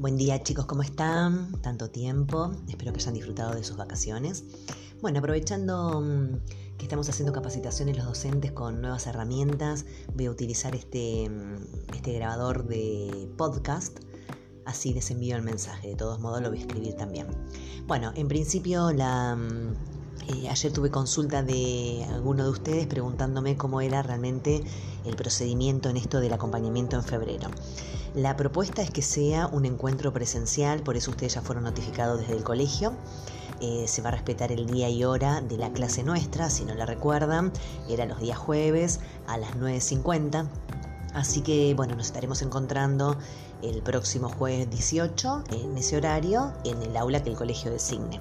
Buen día chicos, ¿cómo están? Tanto tiempo, espero que hayan disfrutado de sus vacaciones. Bueno, aprovechando mm, que estamos haciendo capacitaciones los docentes con nuevas herramientas, voy a utilizar este, mm, este grabador de podcast. Así les envío el mensaje, de todos modos lo voy a escribir también. Bueno, en principio la, mm, eh, ayer tuve consulta de alguno de ustedes preguntándome cómo era realmente el procedimiento en esto del acompañamiento en febrero. La propuesta es que sea un encuentro presencial, por eso ustedes ya fueron notificados desde el colegio. Eh, se va a respetar el día y hora de la clase nuestra, si no la recuerdan, era los días jueves a las 9.50. Así que bueno, nos estaremos encontrando el próximo jueves 18 en ese horario en el aula que el colegio designe.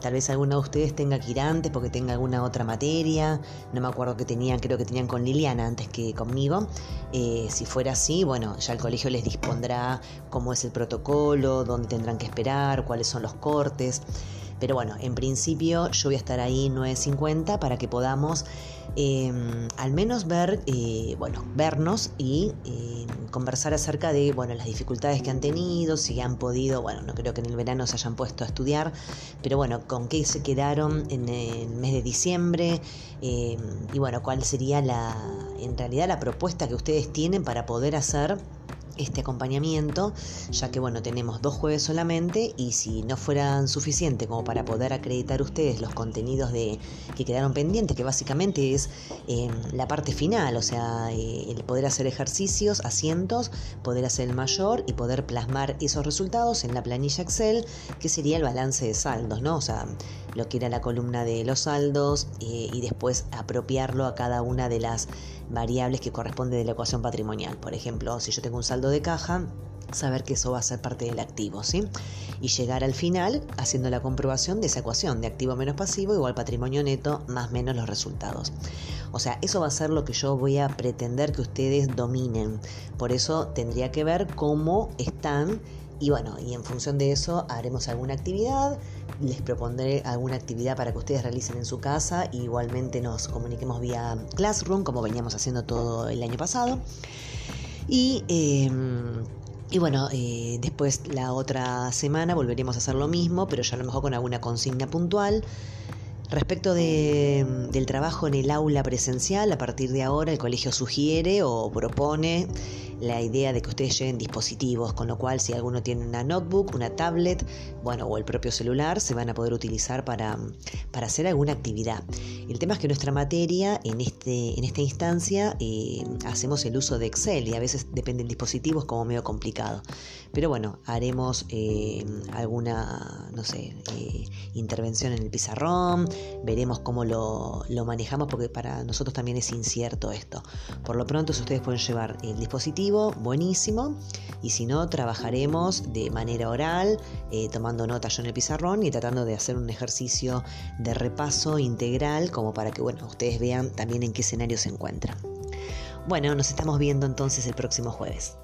Tal vez alguno de ustedes tenga que ir antes porque tenga alguna otra materia. No me acuerdo que tenían, creo que tenían con Liliana antes que conmigo. Eh, si fuera así, bueno, ya el colegio les dispondrá cómo es el protocolo, dónde tendrán que esperar, cuáles son los cortes. Pero bueno, en principio yo voy a estar ahí 9.50 para que podamos Em, al menos ver, eh, bueno, vernos y em, conversar acerca de, bueno, las dificultades que han tenido, si han podido, bueno, no creo que en el verano se hayan puesto a estudiar, pero bueno, con qué se quedaron en el mes de diciembre em, y bueno, cuál sería la, en realidad la propuesta que ustedes tienen para poder hacer este acompañamiento, ya que bueno, tenemos dos jueves solamente y si no fueran suficientes como para poder acreditar ustedes los contenidos de, que quedaron pendientes, que básicamente es em, la parte final, o sea, eh, el poder hacer ejercicios, asientos, poder hacer el mayor y poder plasmar esos resultados en la planilla Excel, que sería el balance de saldos, ¿no? O sea, lo que era la columna de los saldos eh, y después apropiarlo a cada una de las variables que corresponde de la ecuación patrimonial. Por ejemplo, si yo tengo un saldo de caja, saber que eso va a ser parte del activo, ¿sí? Y llegar al final haciendo la comprobación de esa ecuación de activo menos pasivo igual patrimonio neto más menos los resultados. O sea, eso va a ser lo que yo voy a pretender que ustedes dominen. Por eso tendría que ver cómo están y bueno, y en función de eso haremos alguna actividad, les propondré alguna actividad para que ustedes realicen en su casa, igualmente nos comuniquemos vía Classroom, como veníamos haciendo todo el año pasado. Y, em, y bueno, eh, después la otra semana volveremos a hacer lo mismo, pero ya a lo mejor con alguna consigna puntual. Respecto del trabajo en el aula presencial, a partir de ahora el colegio sugiere o propone la idea de que ustedes lleven dispositivos, con lo cual si alguno tiene una notebook, una tablet, bueno, o el propio celular, se van a poder utilizar para, para hacer alguna actividad. El tema es que nuestra materia, en, este, en esta instancia, eh, hacemos el uso de Excel y a veces depende del dispositivo, es como medio complicado. Pero bueno, haremos eh, alguna, no sé, eh, intervención en el pizarrón, veremos cómo lo, lo manejamos porque para nosotros también es incierto esto. Por lo pronto, si ustedes pueden llevar el dispositivo, buenísimo. Y si no, trabajaremos de manera oral, eh, tomando notas yo en el pizarrón y tratando de hacer un ejercicio de repaso integral como para que bueno, ustedes vean también en qué escenario se encuentran. Bueno, nos estamos viendo entonces el próximo jueves.